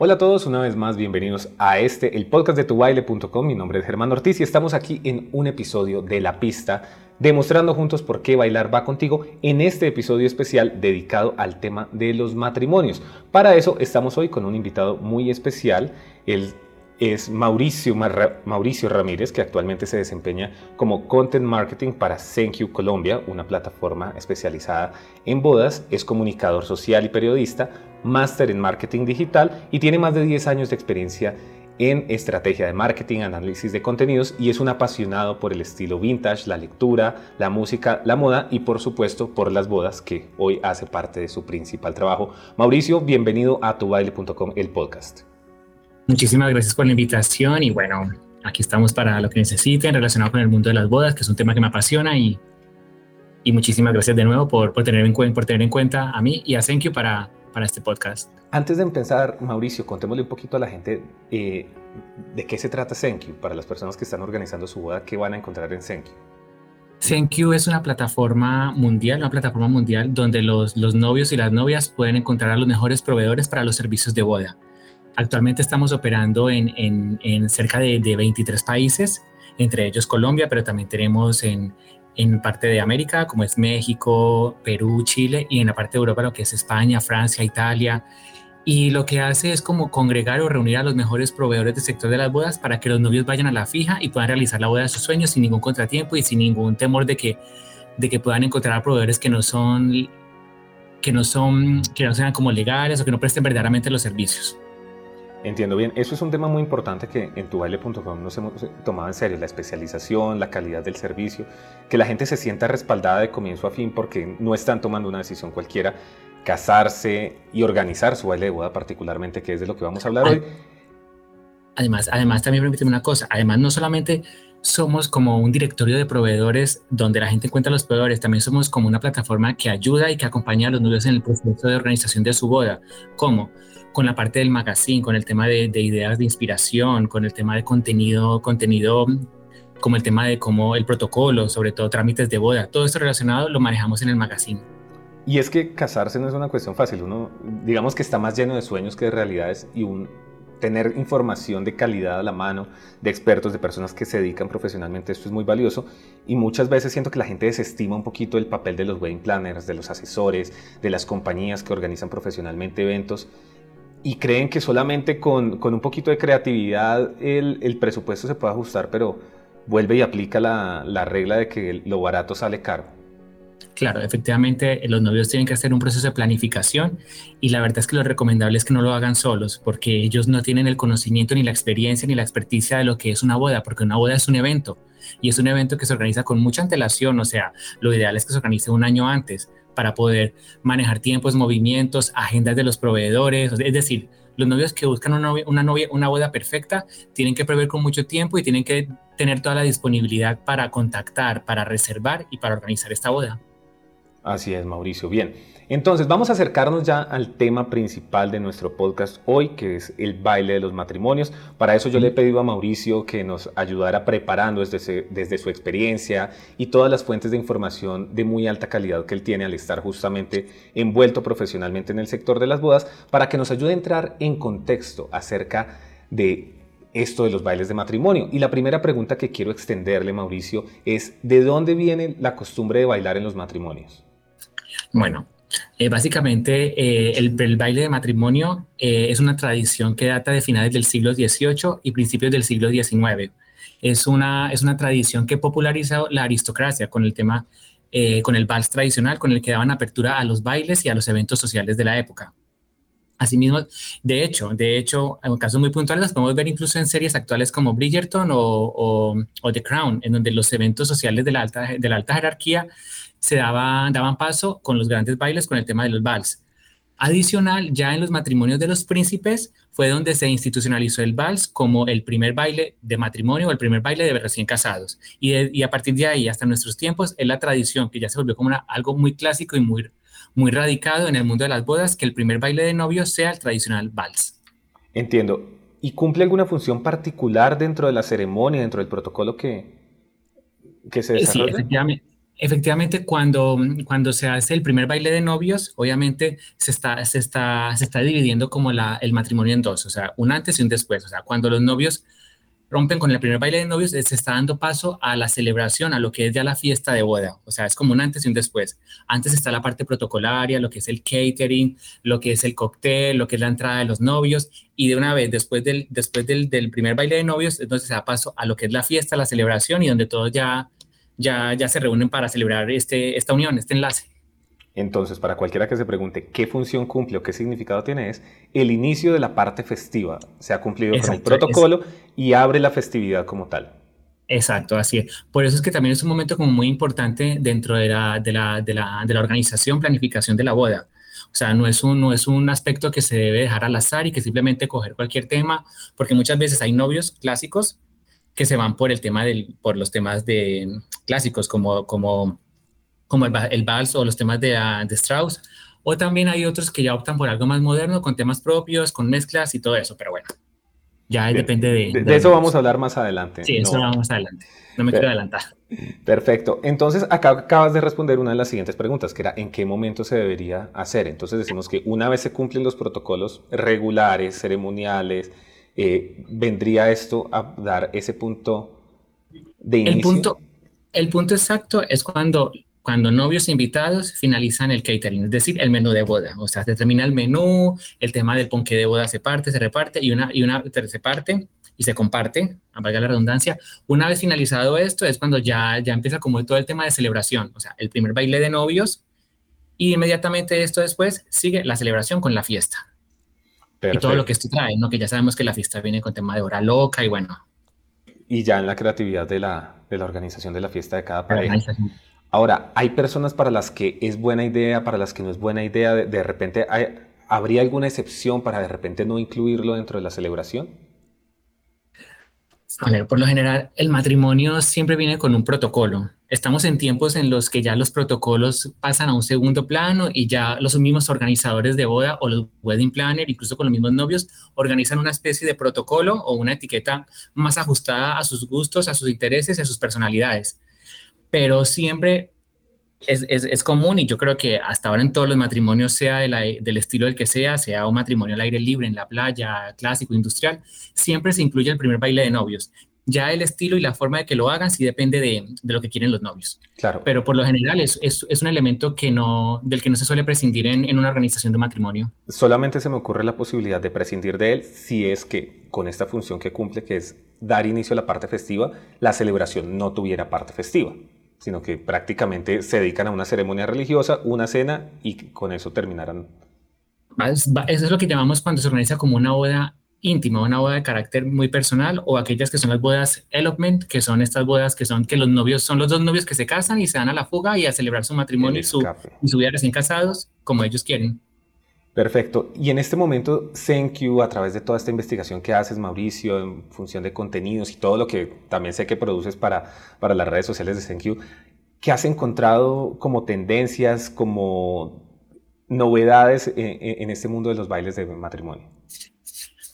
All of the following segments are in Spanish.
Hola a todos, una vez más bienvenidos a este, el podcast de tubaile.com. Mi nombre es Germán Ortiz y estamos aquí en un episodio de La Pista, demostrando juntos por qué bailar va contigo en este episodio especial dedicado al tema de los matrimonios. Para eso estamos hoy con un invitado muy especial, el es Mauricio, Mauricio Ramírez, que actualmente se desempeña como Content Marketing para Thank Colombia, una plataforma especializada en bodas, es comunicador social y periodista, máster en marketing digital y tiene más de 10 años de experiencia en estrategia de marketing, análisis de contenidos y es un apasionado por el estilo vintage, la lectura, la música, la moda y por supuesto por las bodas que hoy hace parte de su principal trabajo. Mauricio, bienvenido a tubaile.com, el podcast. Muchísimas gracias por la invitación y bueno, aquí estamos para lo que necesiten relacionado con el mundo de las bodas, que es un tema que me apasiona y, y muchísimas gracias de nuevo por, por, tener en, por tener en cuenta a mí y a Thank para, para este podcast. Antes de empezar, Mauricio, contémosle un poquito a la gente eh, de qué se trata Thank para las personas que están organizando su boda, qué van a encontrar en Thank You. es una plataforma mundial, una plataforma mundial donde los, los novios y las novias pueden encontrar a los mejores proveedores para los servicios de boda. Actualmente estamos operando en, cerca de, 23 países, entre ellos Colombia, pero también tenemos en, parte de América, como es México, Perú, Chile, y en la parte de Europa, lo que es España, Francia, Italia. Y lo que hace es como congregar o reunir a los mejores proveedores del sector de las bodas para que los novios vayan a la fija y puedan realizar la boda de sus sueños sin ningún contratiempo y sin ningún temor de que, de que puedan encontrar proveedores que no son que no son que no sean como legales o que no presten verdaderamente los servicios. Entiendo bien, eso es un tema muy importante que en tubaile.com nos hemos tomado en serio, la especialización, la calidad del servicio, que la gente se sienta respaldada de comienzo a fin porque no están tomando una decisión cualquiera, casarse y organizar su baile de boda particularmente, que es de lo que vamos a hablar hoy. Además, además también permíteme una cosa, además no solamente somos como un directorio de proveedores donde la gente encuentra los proveedores, también somos como una plataforma que ayuda y que acompaña a los novios en el proceso de organización de su boda. ¿Cómo? Con la parte del magazine, con el tema de, ideas de inspiración, con el tema de contenido, contenido como el tema de cómo el protocolo, sobre todo trámites de boda, todo esto relacionado lo manejamos en el magazine. Y es que casarse no es una cuestión fácil, uno digamos que está más lleno de sueños que de realidades y un, tener información de calidad a la mano, de expertos, de personas que se dedican profesionalmente, esto es muy valioso. Y muchas veces siento que la gente desestima un poquito el papel de los wedding planners, de los asesores, de las compañías que organizan profesionalmente eventos y creen que solamente con, con un poquito de creatividad el, el, presupuesto se puede ajustar, pero vuelve y aplica la, la regla de que lo barato sale caro. Claro, efectivamente los novios tienen que hacer un proceso de planificación y la verdad es que lo recomendable es que no lo hagan solos porque ellos no tienen el conocimiento ni la experiencia ni la experticia de lo que es una boda, porque una boda es un evento y es un evento que se organiza con mucha antelación, o sea, lo ideal es que se organice un año antes para poder manejar tiempos, movimientos, agendas de los proveedores. Es decir, los novios que buscan una, novia, una, novia, una boda perfecta tienen que prever con mucho tiempo y tienen que tener toda la disponibilidad para contactar, para reservar y para organizar esta boda. Así es, Mauricio. Bien, entonces vamos a acercarnos ya al tema principal de nuestro podcast hoy, que es el baile de los matrimonios. Para eso yo le he pedido a Mauricio que nos ayudara preparando desde, desde su experiencia y todas las fuentes de información de muy alta calidad que él tiene al estar justamente envuelto profesionalmente en el sector de las bodas, para que nos ayude a entrar en contexto acerca de esto de los bailes de matrimonio. Y la primera pregunta que quiero extenderle, Mauricio, es ¿de dónde viene la costumbre de bailar en los matrimonios? Bueno, eh, básicamente eh, el, baile de matrimonio eh, es una tradición que data de finales del siglo XVIII y principios del siglo XIX. Es una, es una tradición que popularizó la aristocracia con el tema, con el vals tradicional, con el que daban apertura a los bailes y a los eventos sociales de la época. Asimismo, de hecho, de hecho, en casos muy puntuales las podemos ver incluso en series actuales como Bridgerton o, o, The Crown, en donde los eventos sociales de la alta, de la alta jerarquía se daban, daban paso con los grandes bailes con el tema de los vals. Adicional, ya en los matrimonios de los príncipes fue donde se institucionalizó el vals como el primer baile de matrimonio o el primer baile de recién casados. Y, a partir de ahí hasta nuestros tiempos es la tradición que ya se volvió como algo muy clásico y muy, muy radicado en el mundo de las bodas que el primer baile de novio sea el tradicional vals. Entiendo. ¿Y cumple alguna función particular dentro de la ceremonia, dentro del protocolo que, que se desarrolla? Sí, efectivamente. Efectivamente, cuando, cuando se hace el primer baile de novios, obviamente se está, se está, se está dividiendo como el matrimonio en dos, o sea, un antes y un después. O sea, cuando los novios rompen con el primer baile de novios, se está dando paso a la celebración, a lo que es ya la fiesta de boda. O sea, es como un antes y un después. Antes está la parte protocolaria, lo que es el catering, lo que es el cóctel, lo que es la entrada de los novios. Y de una vez, después del, después del, del primer baile de novios, entonces se da paso a lo que es la fiesta, la celebración y donde todos ya, ya, ya se reúnen para celebrar este, esta unión, este enlace. Entonces, para cualquiera que se pregunte qué función cumple o qué significado tiene, es el inicio de la parte festiva. Se ha cumplido con el protocolo y abre la festividad como tal. Exacto, así es. Por eso es que también es un momento como muy importante dentro de la, de la, de la, de la organización, planificación de la boda. O sea, no es, un, no es un aspecto que se debe dejar al azar y que simplemente coger cualquier tema, porque muchas veces hay novios clásicos que se van por el tema del, por los temas de clásicos como, como como el, el vals o los temas de, ah, de Strauss, o también hay otros que ya optan por algo más moderno, con temas propios, con mezclas y todo eso, pero bueno, ya depende de... De, eso vamos a hablar más adelante. Sí, eso vamos más adelante. No me quiero adelantar. Perfecto. Entonces, acá acabas de responder una de las siguientes preguntas, que era ¿en qué momento se debería hacer? Entonces decimos que una vez se cumplen los protocolos regulares, ceremoniales, eh, ¿vendría esto a dar ese punto de inicio? El punto, el punto exacto es cuando cuando novios invitados finalizan el catering, es decir, el menú de boda. O sea, se termina el menú, el tema del ponque de boda se parte, se reparte y una, y una se parte y se comparte, a valga la redundancia. Una vez finalizado esto es cuando ya, ya empieza como todo el tema de celebración, o sea, el primer baile de novios y inmediatamente esto después sigue la celebración con la fiesta. Y todo lo que esto trae, ¿no? Que ya sabemos que la fiesta viene con tema de hora loca y bueno. Y ya en la creatividad de la, de la organización de la fiesta de cada pareja. Ahora, hay personas para las que es buena idea, para las que no es buena idea. De, repente, ¿habría alguna excepción para de repente no incluirlo dentro de la celebración? Por lo general, el matrimonio siempre viene con un protocolo. Estamos en tiempos en los que ya los protocolos pasan a un segundo plano y ya los mismos organizadores de boda o los wedding planner, incluso con los mismos novios, organizan una especie de protocolo o una etiqueta más ajustada a sus gustos, a sus intereses y a sus personalidades pero siempre es, es, es, común y yo creo que hasta ahora en todos los matrimonios, sea del estilo del que sea, sea un matrimonio al aire libre, en la playa, clásico, industrial, siempre se incluye el primer baile de novios. Ya el estilo y la forma de que lo hagan sí depende de, de lo que quieren los novios. Claro. Pero por lo general es, es, un elemento que no, del que no se suele prescindir en, en una organización de matrimonio. Solamente se me ocurre la posibilidad de prescindir de él si es que con esta función que cumple, que es dar inicio a la parte festiva, la celebración no tuviera parte festiva sino que prácticamente se dedican a una ceremonia religiosa, una cena y con eso terminarán. Eso es lo que llamamos cuando se organiza como una boda íntima, una boda de carácter muy personal o aquellas que son las bodas elopement, que son estas bodas que son que los novios son los dos novios que se casan y se dan a la fuga y a celebrar su matrimonio y su, y su vida recién casados como ellos quieren. Perfecto. Y en este momento, SenQ, a través de toda esta investigación que haces, Mauricio, en función de contenidos y todo lo que también sé que produces para, para las redes sociales de SenQ, ¿qué has encontrado como tendencias, como novedades en, este mundo de los bailes de matrimonio?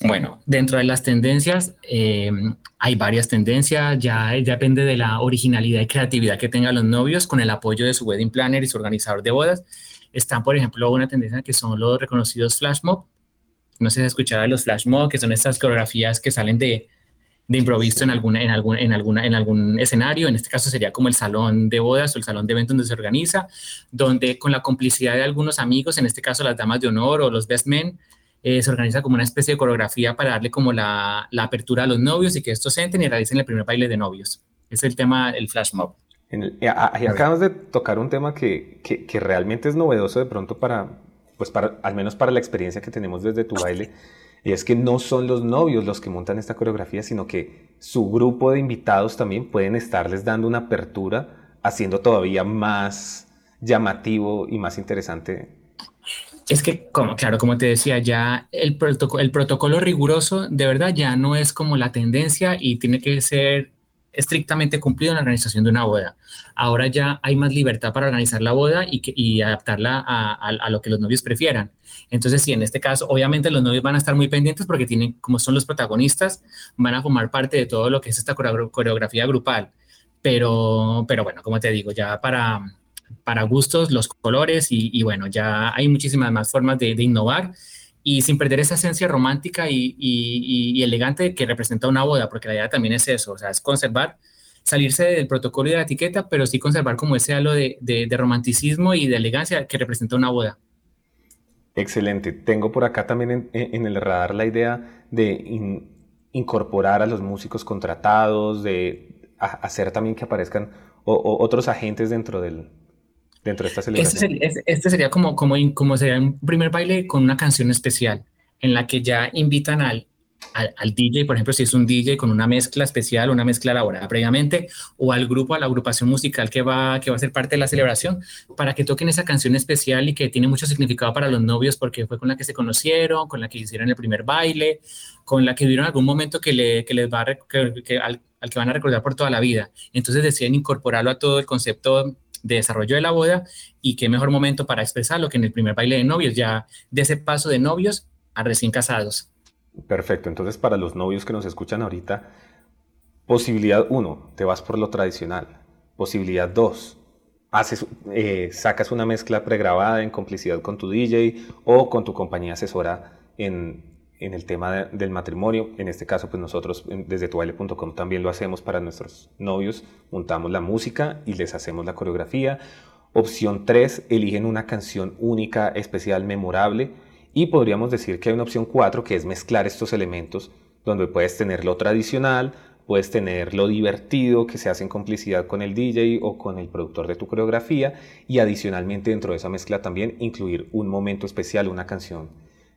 Bueno, dentro de las tendencias eh, hay varias tendencias, ya, ya depende de la originalidad y creatividad que tengan los novios con el apoyo de su wedding planner y su organizador de bodas están, por ejemplo, una tendencia que son los reconocidos flash mob. No sé si de los flash mob, que son estas coreografías que salen de, de improviso en, alguna, en, algún, en, alguna, en algún escenario. En este caso sería como el salón de bodas o el salón de eventos donde se organiza, donde con la complicidad de algunos amigos, en este caso las damas de honor o los best men, eh, se organiza como una especie de coreografía para darle como la, la apertura a los novios y que estos entren y realicen el primer baile de novios. Es el tema, el flash mob. Eh, acabamos de tocar un tema que, que, realmente es novedoso de pronto para, pues para, al menos para la experiencia que tenemos desde tu baile, y es que no son los novios los que montan esta coreografía, sino que su grupo de invitados también pueden estarles dando una apertura, haciendo todavía más llamativo y más interesante. Es que, como, claro, como te decía, ya el, el protocolo riguroso de verdad ya no es como la tendencia y tiene que ser estrictamente cumplido en la organización de una boda. Ahora ya hay más libertad para organizar la boda y, y adaptarla a, lo que los novios prefieran. Entonces, sí, en este caso, obviamente los novios van a estar muy pendientes porque tienen, como son los protagonistas, van a formar parte de todo lo que es esta coreografía grupal. pero, pero bueno, como te digo, ya para, para gustos, los colores y, bueno, ya hay muchísimas más formas de, innovar y sin perder esa esencia romántica y, y, elegante que representa una boda, porque la idea también es eso, o sea, es conservar, salirse del protocolo y de la etiqueta, pero sí conservar como ese halo de, de, romanticismo y de elegancia que representa una boda. Excelente. Tengo por acá también en, el radar la idea de incorporar a los músicos contratados, de hacer también que aparezcan otros agentes dentro del dentro de esta celebración. Este sería, como, como, como sería un primer baile con una canción especial en la que ya invitan al, al, DJ, por ejemplo, si es un DJ con una mezcla especial, una mezcla elaborada previamente, o al grupo, a la agrupación musical que va, que va a ser parte de la celebración, para que toquen esa canción especial y que tiene mucho significado para los novios porque fue con la que se conocieron, con la que hicieron el primer baile, con la que vivieron algún momento que, le, que les va que, al, al que van a recordar por toda la vida. Entonces deciden incorporarlo a todo el concepto de desarrollo de la boda y qué mejor momento para expresarlo que en el primer baile de novios, ya de ese paso de novios a recién casados. Perfecto, entonces para los novios que nos escuchan ahorita, posibilidad 1, te vas por lo tradicional. Posibilidad 2, haces, eh, sacas una mezcla pregrabada en complicidad con tu DJ o con tu compañía asesora en, el tema del matrimonio. En este caso, pues nosotros desde tubaile.com también lo hacemos para nuestros novios. Montamos la música y les hacemos la coreografía. Opción 3, eligen una canción única, especial, memorable y podríamos decir que hay una opción 4 que es mezclar estos elementos donde puedes tener lo tradicional, puedes tener lo divertido que se hace en complicidad con el DJ o con el productor de tu coreografía y adicionalmente dentro de esa mezcla también incluir un momento especial, una canción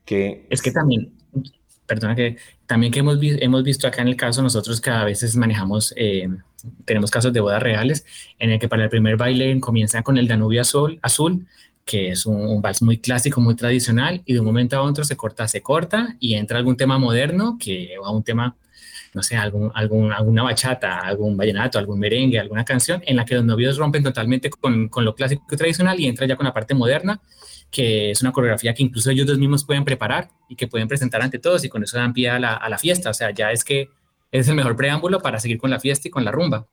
que... Es que también, perdona que también que hemos, hemos visto acá en el caso, nosotros cada vez manejamos, eh, tenemos casos de bodas reales en el que para el primer baile comienzan con el Danubio azul, azul que es un, vals muy clásico, muy tradicional, y de un momento a otro se corta, se corta, y entra algún tema moderno, que va un tema, no sé, algún, alguna bachata, algún vallenato, algún merengue, alguna canción, en la que los novios rompen totalmente con, con lo clásico y tradicional y entra ya con la parte moderna, que es una coreografía que incluso ellos mismos pueden preparar y que pueden presentar ante todos, y con eso dan pie a la, a la fiesta, o sea, ya es que es el mejor preámbulo para seguir con la fiesta y con la rumba.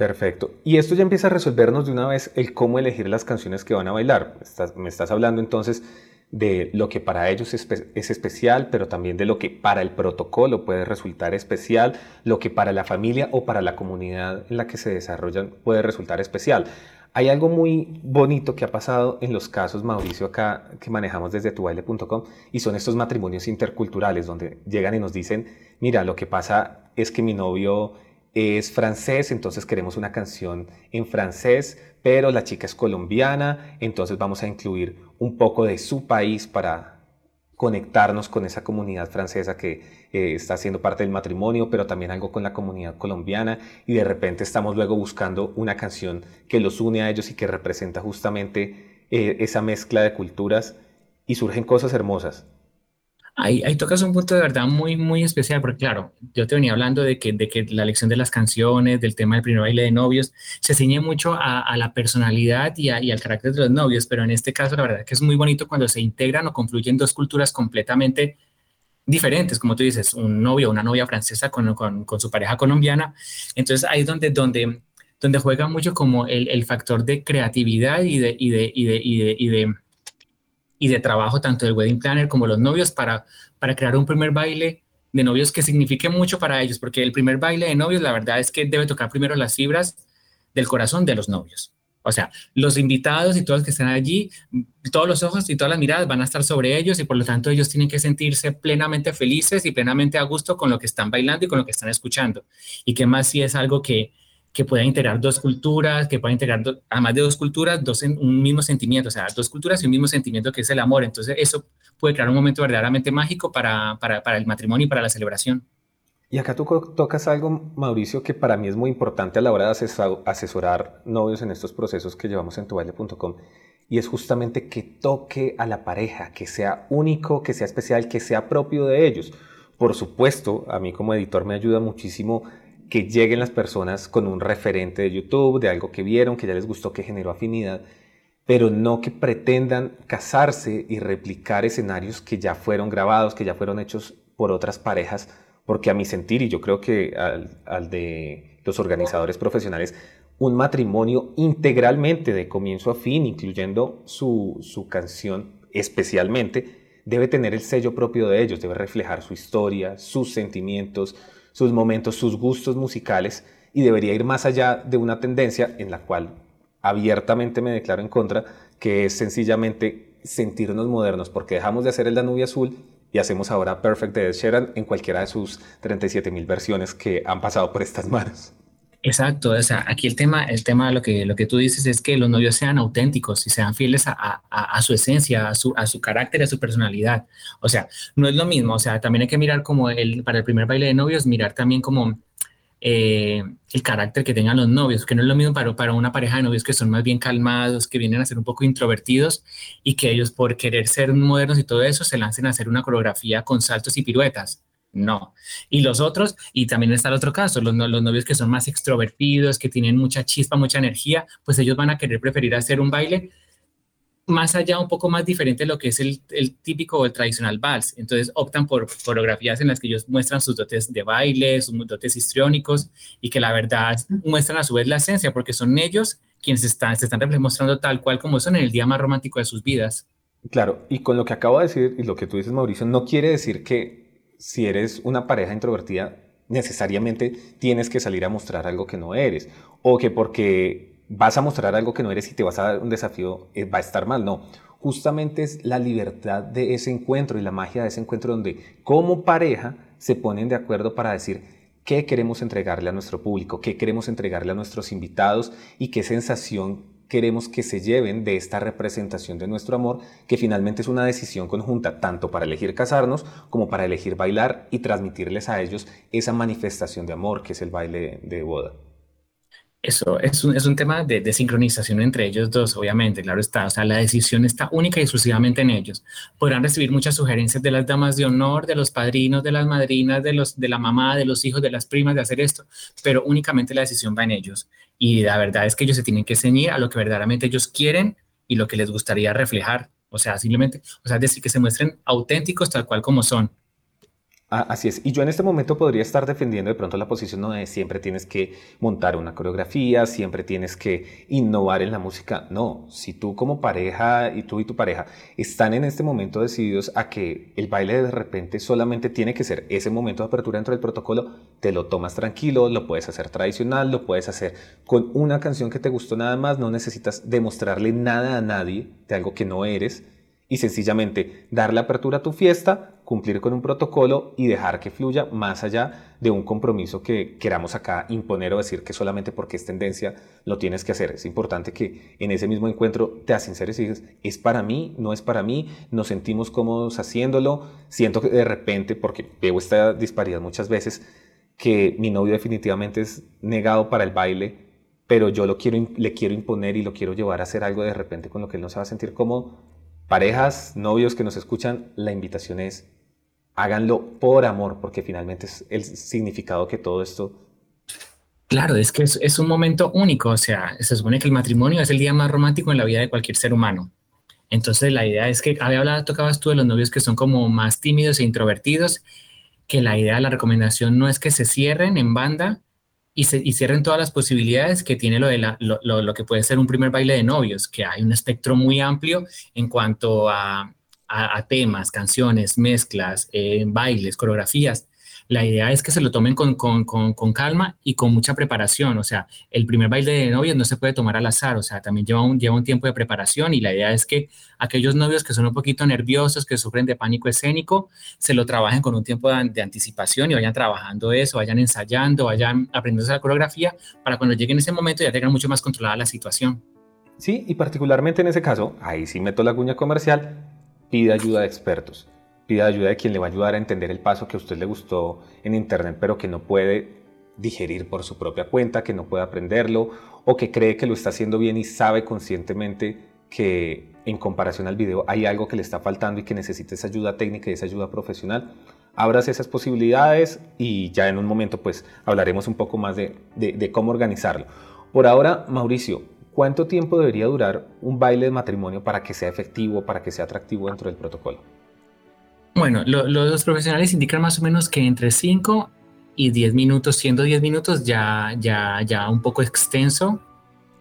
Perfecto. Y esto ya empieza a resolvernos de una vez el cómo elegir las canciones que van a bailar. me estás hablando entonces de lo que para ellos es, especial, pero también de lo que para el protocolo puede resultar especial, lo que para la familia o para la comunidad en la que se desarrollan puede resultar especial. Hay algo muy bonito que ha pasado en los casos, Mauricio, acá que manejamos desde tubaile.com y son estos matrimonios interculturales donde llegan y nos dicen, mira, lo que pasa es que mi novio es francés, entonces queremos una canción en francés, pero la chica es colombiana, entonces vamos a incluir un poco de su país para conectarnos con esa comunidad francesa que eh, está haciendo parte del matrimonio, pero también algo con la comunidad colombiana y de repente estamos luego buscando una canción que los une a ellos y que representa justamente eh, esa mezcla de culturas y surgen cosas hermosas. Ahí, tocas un punto de verdad muy, muy especial, porque claro, yo te venía hablando de que, de que la elección de las canciones, del tema del primer baile de novios, se ciñe mucho a, la personalidad y, y, al carácter de los novios, pero en este caso la verdad que es muy bonito cuando se integran o confluyen dos culturas completamente diferentes, como tú dices, un novio o una novia francesa con, con, con, su pareja colombiana. Entonces ahí es donde, donde, donde juega mucho como el, el factor de creatividad y de, y de, y de, y de, y de y de trabajo tanto del wedding planner como los novios para, para crear un primer baile de novios que signifique mucho para ellos, porque el primer baile de novios la verdad es que debe tocar primero las fibras del corazón de los novios. O sea, los invitados y todos los que están allí, todos los ojos y todas las miradas van a estar sobre ellos y por lo tanto ellos tienen que sentirse plenamente felices y plenamente a gusto con lo que están bailando y con lo que están escuchando. Y que más si es algo que, que pueda integrar dos culturas, que pueda integrar, además de dos culturas, dos en, un mismo sentimiento, o sea, dos culturas y un mismo sentimiento que es el amor. Entonces, eso puede crear un momento verdaderamente mágico para, para, para el matrimonio y para la celebración. Y acá tú tocas algo, Mauricio, que para mí es muy importante a la hora de asesorar novios en estos procesos que llevamos en tubaile.com, y es justamente que toque a la pareja, que sea único, que sea especial, que sea propio de ellos. Por supuesto, a mí como editor me ayuda muchísimo que lleguen las personas con un referente de YouTube, de algo que vieron, que ya les gustó, que generó afinidad, pero no que pretendan casarse y replicar escenarios que ya fueron grabados, que ya fueron hechos por otras parejas, porque a mi sentir, y yo creo que al, de los organizadores profesionales, un matrimonio integralmente de comienzo a fin, incluyendo su, su canción especialmente, debe tener el sello propio de ellos, debe reflejar su historia, sus sentimientos, sus momentos, sus gustos musicales y debería ir más allá de una tendencia en la cual abiertamente me declaro en contra, que es sencillamente sentirnos modernos, porque dejamos de hacer el Danubio Azul y hacemos ahora Perfect de Ed Sheeran en cualquiera de sus 37 mil versiones que han pasado por estas manos. Exacto, o sea, aquí el tema, el tema lo que, lo que tú dices es que los novios sean auténticos y sean fieles a, a, su esencia, a su, a su carácter, a su personalidad. O sea, no es lo mismo, o sea, también hay que mirar como el, para el primer baile de novios, mirar también como eh, el carácter que tengan los novios, que no es lo mismo para, para una pareja de novios que son más bien calmados, que vienen a ser un poco introvertidos y que ellos por querer ser modernos y todo eso se lancen a hacer una coreografía con saltos y piruetas. No. Y los otros, y también está el otro caso, los, los novios que son más extrovertidos, que tienen mucha chispa, mucha energía, pues ellos van a querer preferir hacer un baile más allá, un poco más diferente de lo que es el, el, típico o el tradicional vals. Entonces optan por fotografías en las que ellos muestran sus dotes de baile, sus dotes histriónicos y que la verdad muestran a su vez la esencia porque son ellos quienes están, se están mostrando tal cual como son en el día más romántico de sus vidas. Claro, y con lo que acabo de decir y lo que tú dices, Mauricio, no quiere decir que si eres una pareja introvertida necesariamente tienes que salir a mostrar algo que no eres o que porque vas a mostrar algo que no eres y te vas a dar un desafío, eh, va a estar mal. No, justamente es la libertad de ese encuentro y la magia de ese encuentro donde como pareja se ponen de acuerdo para decir qué queremos entregarle a nuestro público, qué queremos entregarle a nuestros invitados y qué sensación queremos que se lleven de esta representación de nuestro amor, que finalmente es una decisión conjunta tanto para elegir casarnos como para elegir bailar y transmitirles a ellos esa manifestación de amor que es el baile de boda. Eso es un, es un tema de, de, sincronización entre ellos dos, obviamente, claro está. O sea, la decisión está única y exclusivamente en ellos. Podrán recibir muchas sugerencias de las damas de honor, de los padrinos, de las madrinas, de, los, de la mamá, de los hijos, de las primas de hacer esto, pero únicamente la decisión va en ellos. Y la verdad es que ellos se tienen que ceñir a lo que verdaderamente ellos quieren y lo que les gustaría reflejar. O sea, simplemente, o sea, decir, que se muestren auténticos tal cual como son. Así es. Y yo en este momento podría estar defendiendo de pronto la posición donde siempre tienes que montar una coreografía, siempre tienes que innovar en la música. No, si tú como pareja y tú y tu pareja están en este momento decididos a que el baile de repente solamente tiene que ser ese momento de apertura dentro del protocolo, te lo tomas tranquilo, lo puedes hacer tradicional, lo puedes hacer con una canción que te gustó nada más, no necesitas demostrarle nada a nadie de algo que no eres y sencillamente darle apertura a tu fiesta, cumplir con un protocolo y dejar que fluya más allá de un compromiso que queramos acá imponer o decir que solamente porque es tendencia lo tienes que hacer. Es importante que en ese mismo encuentro te asinceres y dices, es para mí, no es para mí, nos sentimos cómodos haciéndolo, siento que de repente, porque veo esta disparidad muchas veces, que mi novio definitivamente es negado para el baile, pero yo lo quiero, le quiero imponer y lo quiero llevar a hacer algo de repente con lo que él no se va a sentir cómodo parejas, novios que nos escuchan, la invitación es háganlo por amor, porque finalmente es el significado que todo esto... Claro, es que es, un momento único, o sea, se supone que el matrimonio es el día más romántico en la vida de cualquier ser humano. Entonces la idea es que, había hablado, tocabas tú de los novios que son como más tímidos e introvertidos, que la idea, la recomendación no es que se cierren en banda, y, se, cierren todas las posibilidades que tiene lo, de la, lo, lo, que puede ser un primer baile de novios, que hay un espectro muy amplio en cuanto a, a, temas, canciones, mezclas, eh, bailes, coreografías la idea es que se lo tomen con, con, con, calma y con mucha preparación. O sea, el primer baile de novios no se puede tomar al azar, o sea, también lleva un, lleva un tiempo de preparación y la idea es que aquellos novios que son un poquito nerviosos, que sufren de pánico escénico, se lo trabajen con un tiempo de, de anticipación y vayan trabajando eso, vayan ensayando, vayan aprendiendo la coreografía para cuando lleguen ese momento ya tengan mucho más controlada la situación. Sí, y particularmente en ese caso, ahí sí meto la cuña comercial, pide ayuda de expertos pida ayuda de quien le va a ayudar a entender el paso que a usted le gustó en internet, pero que no puede digerir por su propia cuenta, que no puede aprenderlo o que cree que lo está haciendo bien y sabe conscientemente que en comparación al video hay algo que le está faltando y que necesita esa ayuda técnica y esa ayuda profesional. Abras esas posibilidades y ya en un momento pues hablaremos un poco más de cómo organizarlo. Por ahora, Mauricio, ¿cuánto tiempo debería durar un baile de matrimonio para que sea efectivo, para que sea atractivo dentro del protocolo? Bueno, los profesionales indican más o menos que entre 5 y 10 minutos, siendo 10 minutos ya, ya, ya un poco extenso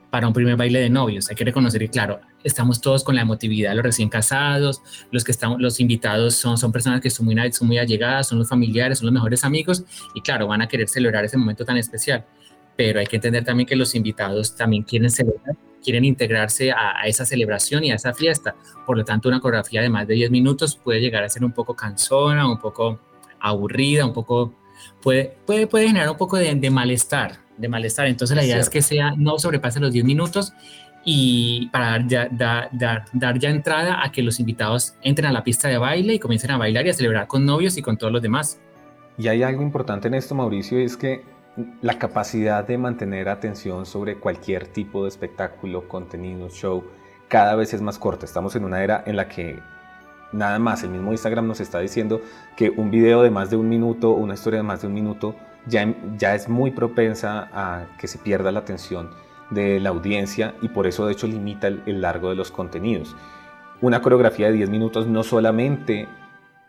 para un primer baile de novios. Hay que reconocer que, claro, estamos todos con la emotividad, los recién casados, los que estamos, los invitados son, son personas que son muy, son muy allegadas, son los familiares, son los mejores amigos y, claro, van a querer celebrar ese momento tan especial. Pero hay que entender también que los invitados también quieren celebrar, quieren integrarse a, a esa celebración y a esa fiesta. Por lo tanto, una coreografía de más de 10 minutos puede llegar a ser un poco cansona, un poco aburrida, un poco puede, puede, puede generar un poco de, de malestar, de malestar. Entonces la idea es que sea, no sobrepase los 10 minutos y para dar ya, dar, dar ya entrada a que los invitados entren a la pista de baile y comiencen a bailar y a celebrar con novios y con todos los demás. Y hay algo importante en esto, Mauricio, es que la capacidad de mantener atención sobre cualquier tipo de espectáculo, contenido, show, cada vez es más corta. Estamos en una era en la que nada más, el mismo Instagram nos está diciendo que un video de más de un minuto, una historia de más de un minuto, ya, ya es muy propensa a que se pierda la atención de la audiencia y por eso de hecho limita el, el largo de los contenidos. Una coreografía de 10 minutos no solamente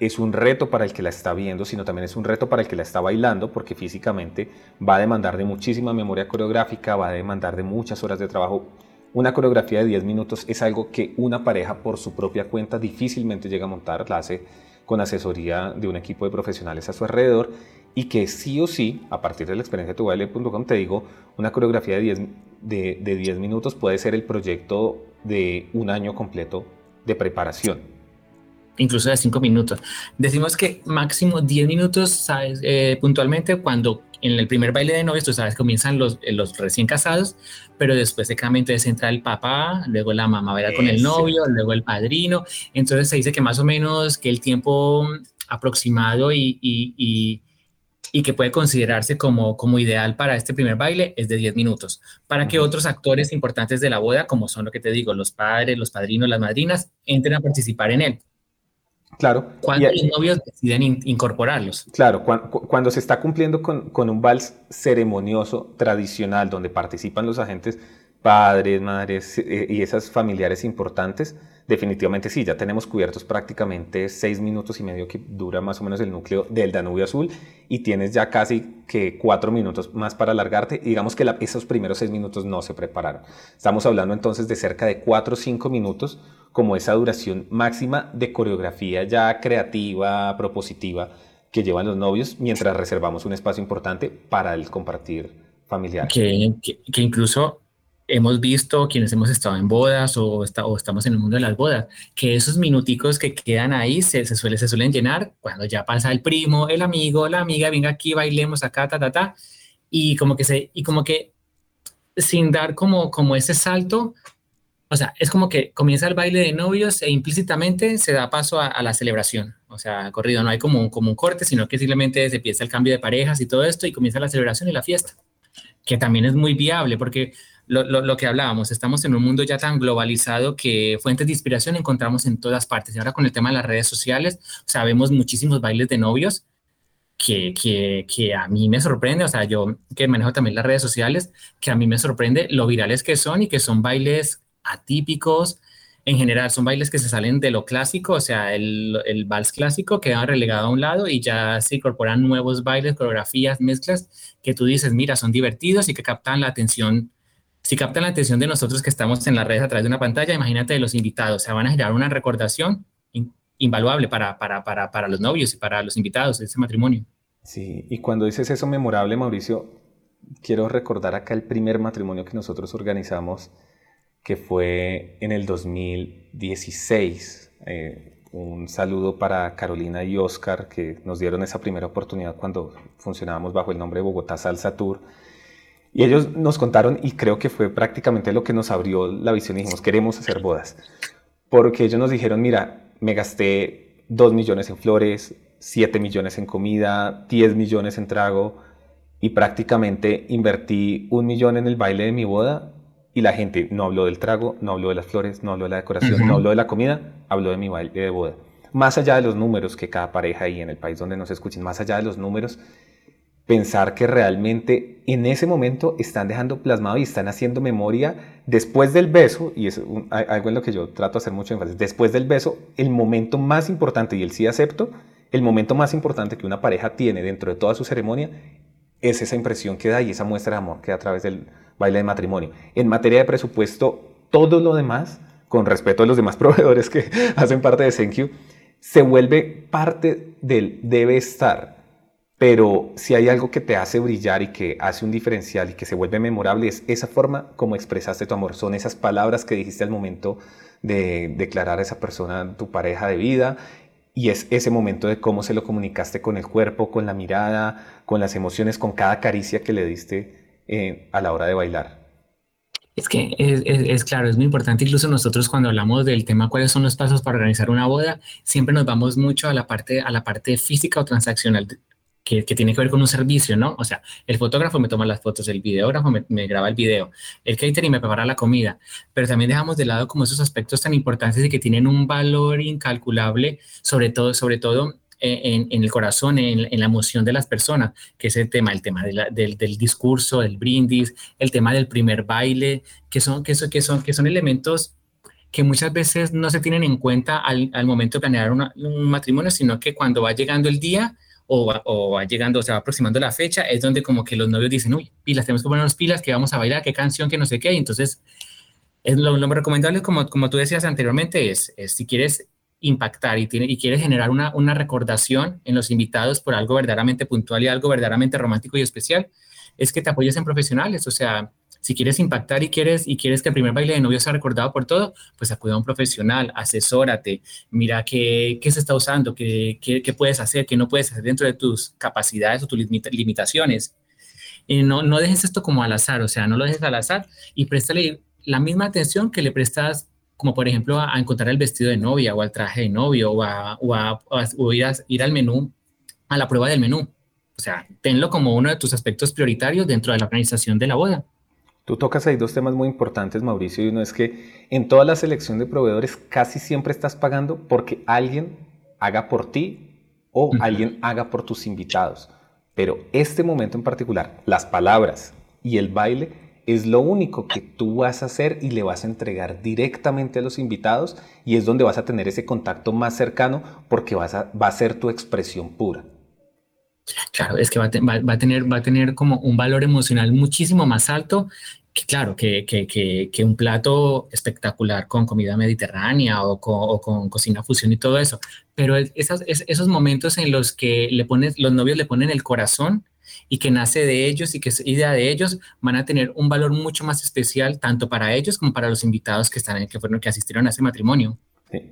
es un reto para el que la está viendo, sino también es un reto para el que la está bailando, porque físicamente va a demandar de muchísima memoria coreográfica, va a demandar de muchas horas de trabajo. Una coreografía de 10 minutos es algo que una pareja por su propia cuenta difícilmente llega a montar, la hace con asesoría de un equipo de profesionales a su alrededor y que sí o sí, a partir de la experiencia de tubaile.com, te digo, una coreografía de 10, de, de 10 minutos puede ser el proyecto de un año completo de preparación incluso de 5 minutos. Decimos que máximo 10 minutos, ¿sabes? Eh, puntualmente cuando en el primer baile de novios, tú sabes, comienzan los, eh, los recién casados, pero después se cambia, entonces entra el papá, luego la mamá va con el novio, luego el padrino. Entonces se dice que más o menos que el tiempo aproximado y, y, y, que puede considerarse como, como ideal para este primer baile es de 10 minutos, para que otros actores importantes de la boda, como son lo que te digo, los padres, los padrinos, las madrinas, entren a participar en él. Claro. Cuando los novios deciden incorporarlos. Claro, cuando, se está cumpliendo con, con, un vals ceremonioso tradicional donde participan los agentes padres, madres eh, y esas familiares importantes, definitivamente sí, ya tenemos cubiertos prácticamente seis minutos y medio que dura más o menos el núcleo del Danubio Azul y tienes ya casi que cuatro minutos más para alargarte digamos que esos primeros seis minutos no se prepararon. Estamos hablando entonces de cerca de cuatro o cinco minutos como esa duración máxima de coreografía ya creativa, propositiva que llevan los novios mientras reservamos un espacio importante para el compartir familiar. Que, incluso hemos visto quienes hemos estado en bodas o, o, estamos en el mundo de las bodas, que esos minuticos que quedan ahí se, se, suele, se suelen llenar cuando ya pasa el primo, el amigo, la amiga, venga aquí, bailemos acá, ta, ta, ta, y como que se, y como que sin dar como, como ese salto, o sea, es como que comienza el baile de novios e implícitamente se da paso a, la celebración. O sea, corrido, no hay como un, como un corte, sino que simplemente se empieza el cambio de parejas y todo esto y comienza la celebración y la fiesta, que también es muy viable porque lo, lo, que hablábamos, estamos en un mundo ya tan globalizado que fuentes de inspiración encontramos en todas partes. Y ahora con el tema de las redes sociales, sabemos muchísimos bailes de novios que, que, que, a mí me sorprende, o sea, yo que manejo también las redes sociales, que a mí me sorprende lo virales que son y que son bailes atípicos. En general, son bailes que se salen de lo clásico, o sea, el, el vals clásico queda relegado a un lado y ya se incorporan nuevos bailes, coreografías, mezclas que tú dices, mira, son divertidos y que captan la atención. Si captan la atención de nosotros que estamos en las redes a través de una pantalla, imagínate de los invitados, o sea, van a generar una recordación invaluable para, para, para, para los novios y para los invitados de ese matrimonio. Sí, y cuando dices eso memorable, Mauricio, quiero recordar acá el primer matrimonio que nosotros organizamos que fue en el 2016. Eh, un saludo para Carolina y Oscar que nos dieron esa primera oportunidad cuando funcionábamos bajo el nombre Bogotá Salsa Tour. Y ellos nos contaron, y creo que fue prácticamente lo que nos abrió la visión, y dijimos, queremos hacer bodas. Porque ellos nos dijeron, mira, me gasté 2 millones en flores, 7 millones en comida, 10 millones en trago, y prácticamente invertí un millón en el baile de mi boda y la gente no habló del trago, no habló de las flores, no habló de la decoración, no habló de la comida, habló de mi baile de boda. Más allá de los números que cada pareja ahí en el país donde nos escuchen, más allá de los números, pensar que realmente en ese momento están dejando plasmado y están haciendo memoria después del beso, y es algo en lo que yo trato de hacer mucho énfasis, después del beso, el momento más importante y el sí acepto el momento más importante que una pareja tiene dentro de toda su ceremonia es esa impresión que da y esa muestra de amor que da a través del baile de matrimonio. En materia de presupuesto, todo lo demás, con respeto a los demás proveedores que hacen parte de Senkyu, se vuelve parte del debe estar. Pero si hay algo que te hace brillar y que hace un diferencial y que se vuelve memorable, es esa forma como expresaste tu amor. Son esas palabras que dijiste al momento de declarar a esa persona tu pareja de vida y es ese momento de cómo se lo comunicaste con el cuerpo, con la mirada, con las emociones, con cada caricia que le diste eh, a la hora de bailar. Es que es, claro, es muy importante. Incluso nosotros cuando hablamos del tema cuáles son los pasos para organizar una boda, siempre nos vamos mucho a la parte, a la parte física o transaccional que, tiene que ver con un servicio, ¿no? O sea, el fotógrafo me toma las fotos, el videógrafo me, graba el video, el catering me prepara la comida, pero también dejamos de lado como esos aspectos tan importantes y que tienen un valor incalculable, sobre todo, sobre todo en, el corazón, en, la emoción de las personas, que es el tema, el tema del, discurso, del brindis, el tema del primer baile, que son, que son, que son, que son elementos que muchas veces no se tienen en cuenta al, momento de planear un matrimonio, sino que cuando va llegando el día o va, o llegando, se va aproximando la fecha, es donde como que los novios dicen, uy, pilas, tenemos que ponernos pilas, que vamos a bailar, qué canción, que no sé qué, y entonces es lo, lo recomendable, como, como tú decías anteriormente, es, es si quieres impactar y, tiene, y quieres generar una, una recordación en los invitados por algo verdaderamente puntual y algo verdaderamente romántico y especial, es que te apoyes en profesionales, o sea, si quieres impactar y quieres, y quieres que el primer baile de novio sea recordado por todo, pues acude a un profesional, asesórate, mira qué, qué se está usando, qué, qué, puedes hacer, qué no puedes hacer dentro de tus capacidades o tus limitaciones. Y no, no dejes esto como al azar, o sea, no lo dejes al azar y préstale la misma atención que le prestas como por ejemplo a, encontrar el vestido de novia o al traje de novio o a, o a, ir, ir al menú, a la prueba del menú. O sea, tenlo como uno de tus aspectos prioritarios dentro de la organización de la boda. Tú tocas ahí dos temas muy importantes, Mauricio, y uno es que en toda la selección de proveedores casi siempre estás pagando porque alguien haga por ti o alguien haga por tus invitados. Pero este momento en particular, las palabras y el baile es lo único que tú vas a hacer y le vas a entregar directamente a los invitados y es donde vas a tener ese contacto más cercano porque vas a, va a ser tu expresión pura. Claro, es que va, a tener, va a tener como un valor emocional muchísimo más alto claro, que, que, que, un plato espectacular con comida mediterránea o con, cocina fusión y todo eso. Pero esos momentos en los que le pones, los novios le ponen el corazón y que nace de ellos y que es idea de ellos, van a tener un valor mucho más especial tanto para ellos como para los invitados que están que fueron que asistieron a ese matrimonio.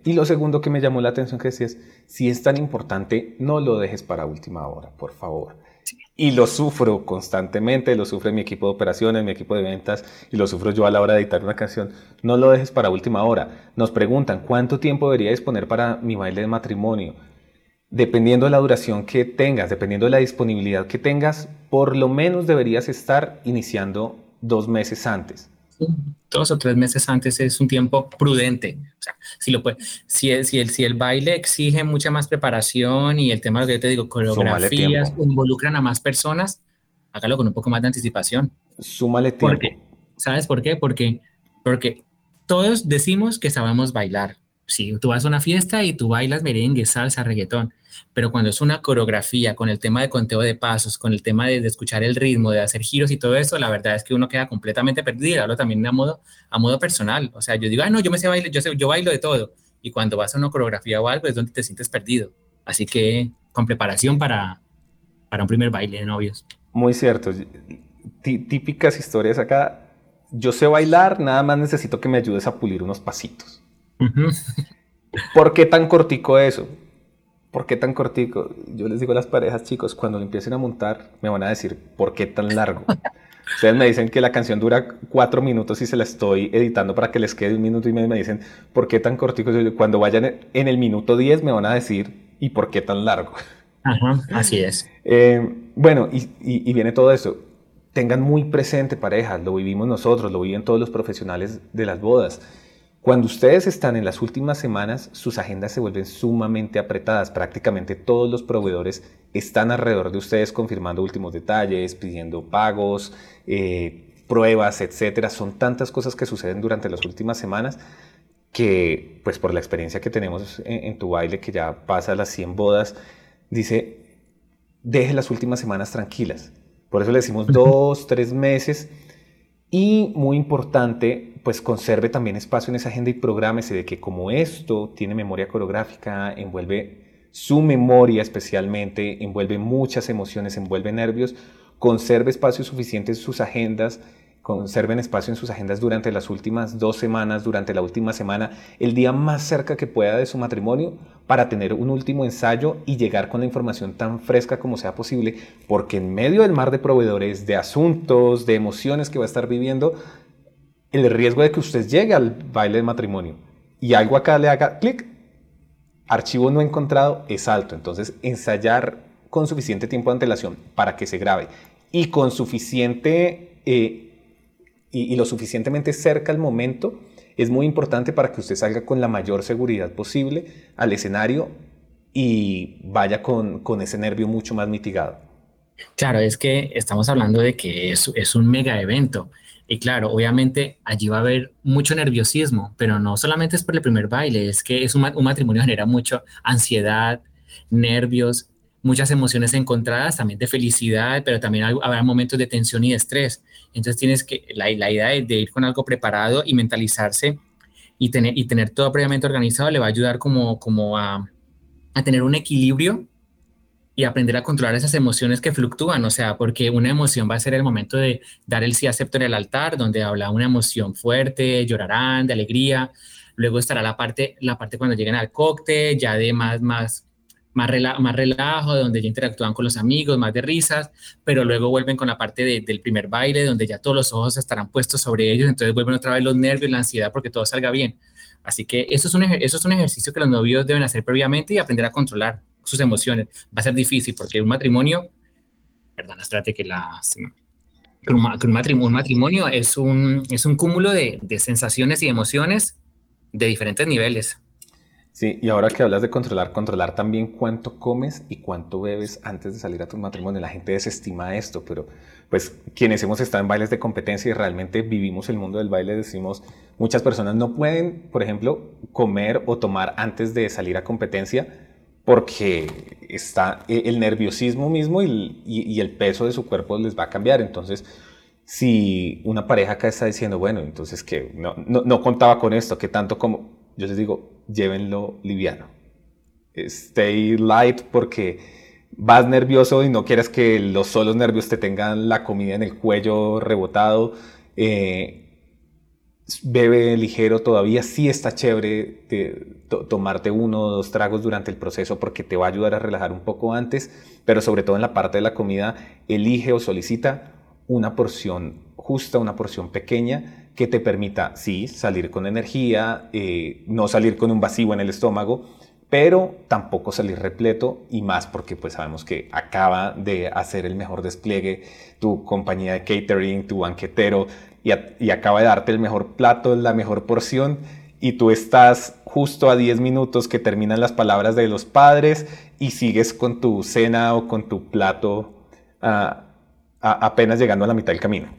Y lo segundo que me llamó la atención que decías, si es tan importante, no lo dejes para última hora, por favor. Y lo sufro constantemente, lo sufre mi equipo de operaciones, mi equipo de ventas, y lo sufro yo a la hora de editar una canción. No lo dejes para última hora. Nos preguntan, ¿cuánto tiempo debería disponer para mi baile de matrimonio? dependiendo de la duración que tengas, dependiendo de la disponibilidad que tengas, por lo menos deberías estar iniciando dos meses antes. Dos o tres meses antes es un tiempo prudente. O sea, si, lo puede, si, el, si, el, si el baile exige mucha más preparación y el tema, lo que yo te digo, coreografías, involucran a más personas, hágalo con un poco más de anticipación. Súmale tiempo. ¿Sabes por qué? Porque, porque todos decimos que sabemos bailar, si tú vas a una fiesta y tú bailas merengue, salsa, reggaetón, pero cuando es una coreografía con el tema de conteo de pasos, con el tema de, escuchar el ritmo, de hacer giros y todo eso, la verdad es que uno queda completamente perdido. Hablo también a modo, a modo personal. O sea, yo digo, ah, no, yo me sé bailar, yo, sé, yo bailo de todo. Y cuando vas a una coreografía o algo es donde te sientes perdido. Así que con preparación para, para un primer baile de novios. Muy cierto. Típicas historias acá. Yo sé bailar, nada más necesito que me ayudes a pulir unos pasitos. ¿Por qué tan cortico eso? ¿Por qué tan cortico? Yo les digo a las parejas, chicos, cuando lo empiecen a montar, me van a decir, ¿por qué tan largo? Ustedes me dicen que la canción dura cuatro minutos y se la estoy editando para que les quede un minuto y medio. Me dicen, ¿por qué tan cortico? Cuando vayan en el minuto 10 me van a decir, ¿y por qué tan largo? Ajá, así es. Eh, bueno, y, y, viene todo eso. Tengan muy presente, parejas, lo vivimos nosotros, lo viven todos los profesionales de las bodas cuando ustedes están en las últimas semanas, sus agendas se vuelven sumamente apretadas. Prácticamente todos los proveedores están alrededor de ustedes confirmando últimos detalles, pidiendo pagos, eh, pruebas, etcétera. Son tantas cosas que suceden durante las últimas semanas que, pues por la experiencia que tenemos en, tu baile, que ya pasa las 100 bodas, dice, deje las últimas semanas tranquilas. Por eso le decimos dos, tres meses. Y muy importante, pues conserve también espacio en esa agenda y prográmese de que como esto tiene memoria coreográfica, envuelve su memoria especialmente, envuelve muchas emociones, envuelve nervios, conserve espacio suficiente en sus agendas conserven espacio en sus agendas durante las últimas dos semanas, durante la última semana, el día más cerca que pueda de su matrimonio para tener un último ensayo y llegar con la información tan fresca como sea posible, porque en medio del mar de proveedores, de asuntos, de emociones que va a estar viviendo, el riesgo de que usted llegue al baile de matrimonio y algo acá le haga clic, archivo no encontrado es alto. Entonces, ensayar con suficiente tiempo de antelación para que se grabe y con suficiente... Eh, y, lo suficientemente cerca al momento, es muy importante para que usted salga con la mayor seguridad posible al escenario y vaya con, con ese nervio mucho más mitigado. Claro, es que estamos hablando de que es, es un mega evento. Y claro, obviamente allí va a haber mucho nerviosismo, pero no solamente es por el primer baile, es que es un, un matrimonio genera mucho ansiedad, nervios, muchas emociones encontradas, también de felicidad, pero también habrá momentos de tensión y de estrés. Entonces tienes que, la, la idea de, ir con algo preparado y mentalizarse y tener, y tener todo previamente organizado le va a ayudar como, como a, a tener un equilibrio y aprender a controlar esas emociones que fluctúan, o sea, porque una emoción va a ser el momento de dar el sí acepto en el altar, donde habla una emoción fuerte, llorarán, de alegría, luego estará la parte, la parte cuando lleguen al cóctel, ya de más, más más, más relajo, donde ya interactúan con los amigos, más de risas, pero luego vuelven con la parte del primer baile, donde ya todos los ojos estarán puestos sobre ellos, entonces vuelven otra vez los nervios, la ansiedad, porque todo salga bien. Así que eso es, un, ejercicio que los novios deben hacer previamente y aprender a controlar sus emociones. Va a ser difícil porque un matrimonio, perdón, espérate que la... Un matrimonio, un matrimonio es un, cúmulo de sensaciones y emociones de diferentes niveles. Sí, y ahora que hablas de controlar, controlar también cuánto comes y cuánto bebes antes de salir a tu matrimonio. La gente desestima esto, pero pues quienes hemos estado en bailes de competencia y realmente vivimos el mundo del baile, decimos, muchas personas no pueden, por ejemplo, comer o tomar antes de salir a competencia porque está e, el nerviosismo mismo y, el peso de su cuerpo les va a cambiar. Entonces, si una pareja acá está diciendo, bueno, entonces que no, no, no contaba con esto, que tanto como, yo les digo, llévenlo liviano. Stay light porque vas nervioso y no quieres que los solos nervios te tengan la comida en el cuello rebotado. Eh, bebe ligero todavía, sí está chévere tomarte uno o dos tragos durante el proceso porque te va a ayudar a relajar un poco antes, pero sobre todo en la parte de la comida, elige o solicita una porción justa, una porción pequeña que te permita, sí, salir con energía, eh, no salir con un vacío en el estómago, pero tampoco salir repleto y más porque pues sabemos que acaba de hacer el mejor despliegue tu compañía de catering, tu banquetero y, acaba de darte el mejor plato, la mejor porción y tú estás justo a 10 minutos que terminan las palabras de los padres y sigues con tu cena o con tu plato ah, apenas llegando a la mitad del camino.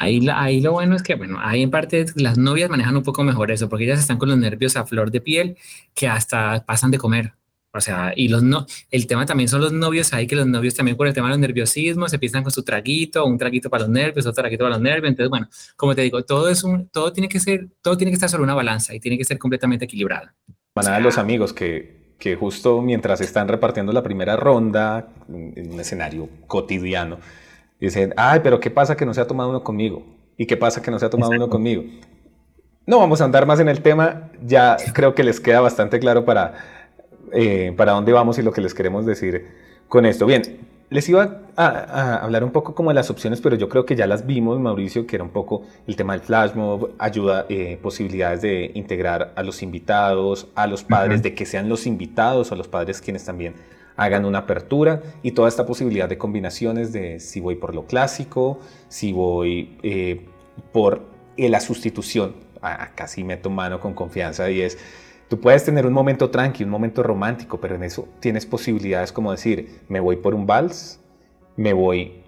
Ahí, ahí lo bueno es que, bueno, ahí en parte las novias manejan un poco mejor eso, porque ellas están con los nervios a flor de piel que hasta pasan de comer. O sea, y los no, el tema también son los novios, ahí que los novios también por el tema de los nerviosismos se piensan con su traguito, un traguito para los nervios, otro traguito para los nervios. Entonces, bueno, como te digo, todo es un, todo tiene que ser, todo tiene que estar sobre una balanza y tiene que ser completamente equilibrado. Manada de los amigos que, que justo mientras están repartiendo la primera ronda en un escenario cotidiano, dicen, ay, pero ¿qué pasa que no se ha tomado uno conmigo? ¿Y qué pasa que no se ha tomado uno conmigo? No vamos a andar más en el tema, ya creo que les queda bastante claro para, eh, para dónde vamos y lo que les queremos decir con esto. Bien, les iba a, hablar un poco como de las opciones, pero yo creo que ya las vimos, Mauricio, que era un poco el tema del flash mob, ayuda, eh, posibilidades de integrar a los invitados, a los padres, de que sean los invitados o los padres quienes también hagan una apertura y toda esta posibilidad de combinaciones de si voy por lo clásico, si voy eh, por la sustitución. Acá sí meto mano con confianza y es, tú puedes tener un momento tranqui, un momento romántico, pero en eso tienes posibilidades como decir, me voy por un vals, me voy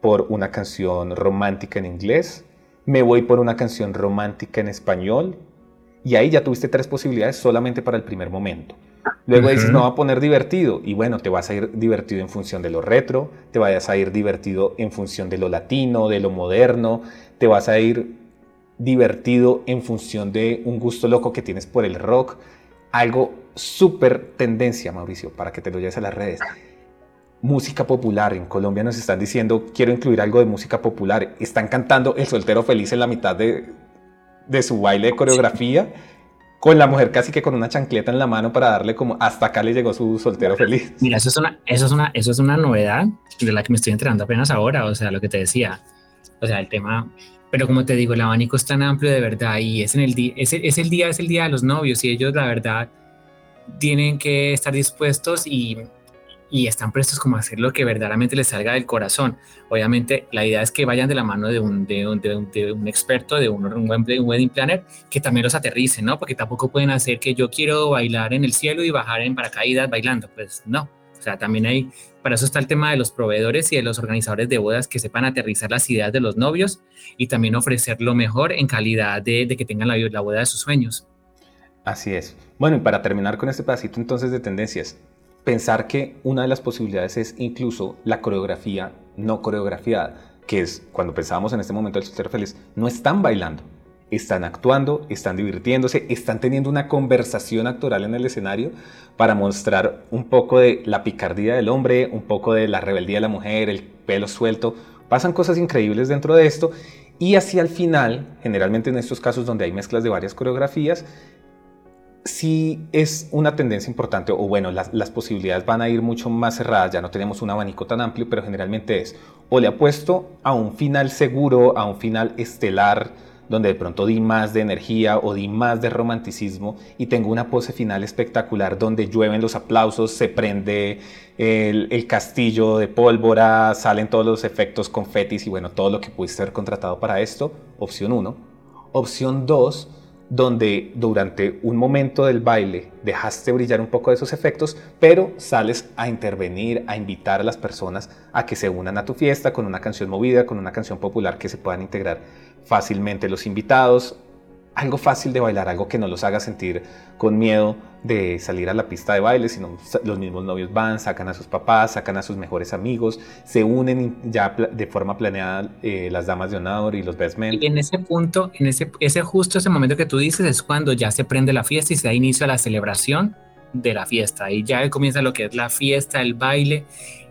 por una canción romántica en inglés, me voy por una canción romántica en español, y ahí ya tuviste tres posibilidades solamente para el primer momento. Luego dices, no va a poner divertido. Y bueno, te vas a ir divertido en función de lo retro, te vayas a ir divertido en función de lo latino, de lo moderno, te vas a ir divertido en función de un gusto loco que tienes por el rock. Algo súper tendencia, Mauricio, para que te lo lleves a las redes. Música popular. En Colombia nos están diciendo, quiero incluir algo de música popular. Están cantando El Soltero Feliz en la mitad de, de su baile de coreografía con la mujer casi que con una chancleta en la mano para darle como hasta acá le llegó su soltero feliz. Mira, eso es una, eso es una, eso es una novedad de la que me estoy enterando apenas ahora, o sea, lo que te decía, o sea, el tema, pero como te digo, el abanico es tan amplio de verdad y es en el día, es, es el día, es el día de los novios y ellos la verdad tienen que estar dispuestos y y están prestos como a hacer lo que verdaderamente les salga del corazón. Obviamente, la idea es que vayan de la mano de un, de un, de un, experto, de un, un, wedding planner, que también los aterrice, ¿no? Porque tampoco pueden hacer que yo quiero bailar en el cielo y bajar en paracaídas bailando. Pues no. O sea, también hay, para eso está el tema de los proveedores y de los organizadores de bodas que sepan aterrizar las ideas de los novios y también ofrecer lo mejor en calidad de, de que tengan la, la boda de sus sueños. Así es. Bueno, y para terminar con este pedacito entonces de tendencias, pensar que una de las posibilidades es incluso la coreografía no coreografiada, que es cuando pensábamos en este momento del soltero feliz, no están bailando, están actuando, están divirtiéndose, están teniendo una conversación actoral en el escenario para mostrar un poco de la picardía del hombre, un poco de la rebeldía de la mujer, el pelo suelto. Pasan cosas increíbles dentro de esto y hacia el final, generalmente en estos casos donde hay mezclas de varias coreografías, sí es una tendencia importante, o bueno, las, posibilidades van a ir mucho más cerradas, ya no tenemos un abanico tan amplio, pero generalmente es o le apuesto a un final seguro, a un final estelar, donde de pronto di más de energía o di más de romanticismo y tengo una pose final espectacular donde llueven los aplausos, se prende el, castillo de pólvora, salen todos los efectos confetis y bueno, todo lo que pudiste haber contratado para esto, opción 1. Opción 2 donde durante un momento del baile dejaste brillar un poco de esos efectos, pero sales a intervenir, a invitar a las personas a que se unan a tu fiesta con una canción movida, con una canción popular que se puedan integrar fácilmente. Los invitados algo fácil de bailar, algo que no los haga sentir con miedo de salir a la pista de baile, sino los mismos novios van, sacan a sus papás, sacan a sus mejores amigos, se unen ya de forma planeada eh, las damas de honor y los best men. Y en ese punto, en ese, ese justo ese momento que tú dices es cuando ya se prende la fiesta y se da inicio a la celebración de la fiesta. Ahí ya comienza lo que es la fiesta, el baile,